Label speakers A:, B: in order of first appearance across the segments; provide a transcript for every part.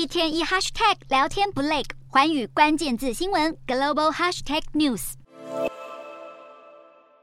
A: 一天一 hashtag 聊天不累，寰宇关键字新闻 global hashtag news。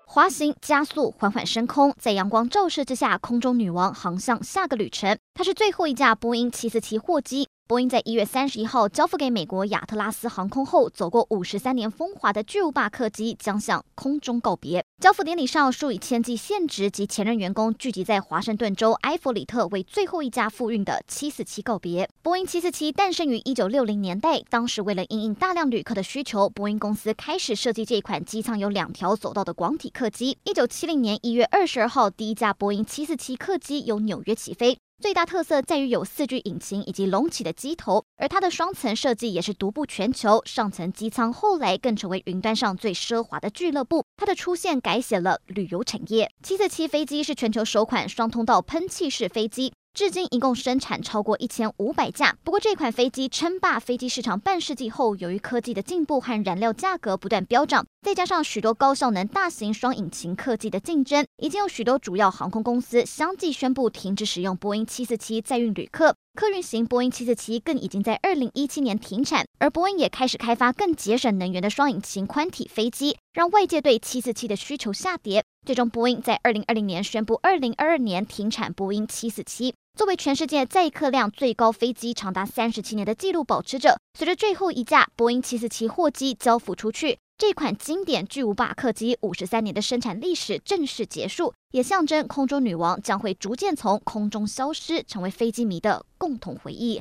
B: 滑行加速，缓缓升空，在阳光照射之下，空中女王航向下个旅程。它是最后一架波音七四七货机。波音在一月三十一号交付给美国亚特拉斯航空后，走过五十三年风华的巨无霸客机将向空中告别。交付典礼上，数以千计现职及前任员工聚集在华盛顿州埃弗里特，为最后一架复运的七四七告别。波音七四七诞生于一九六零年代，当时为了应应大量旅客的需求，波音公司开始设计这款机舱有两条走道的广体客机。一九七零年一月二十二号，第一架波音七四七客机由纽约起飞。最大特色在于有四具引擎以及隆起的机头，而它的双层设计也是独步全球。上层机舱后来更成为云端上最奢华的俱乐部。它的出现改写了旅游产业。七四七飞机是全球首款双通道喷气式飞机。至今一共生产超过一千五百架。不过这款飞机称霸飞机市场半世纪后，由于科技的进步和燃料价格不断飙涨，再加上许多高效能大型双引擎客机的竞争，已经有许多主要航空公司相继宣布停止使用波音七四七载运旅客。客运型波音七四七更已经在二零一七年停产，而波音也开始开发更节省能源的双引擎宽体飞机，让外界对七四七的需求下跌。最终，波音在二零二零年宣布，二零二二年停产波音七四七。作为全世界载客量最高飞机长达三十七年的纪录保持者，随着最后一架波音七四七货机交付出去，这款经典巨无霸客机五十三年的生产历史正式结束，也象征空中女王将会逐渐从空中消失，成为飞机迷的共同回忆。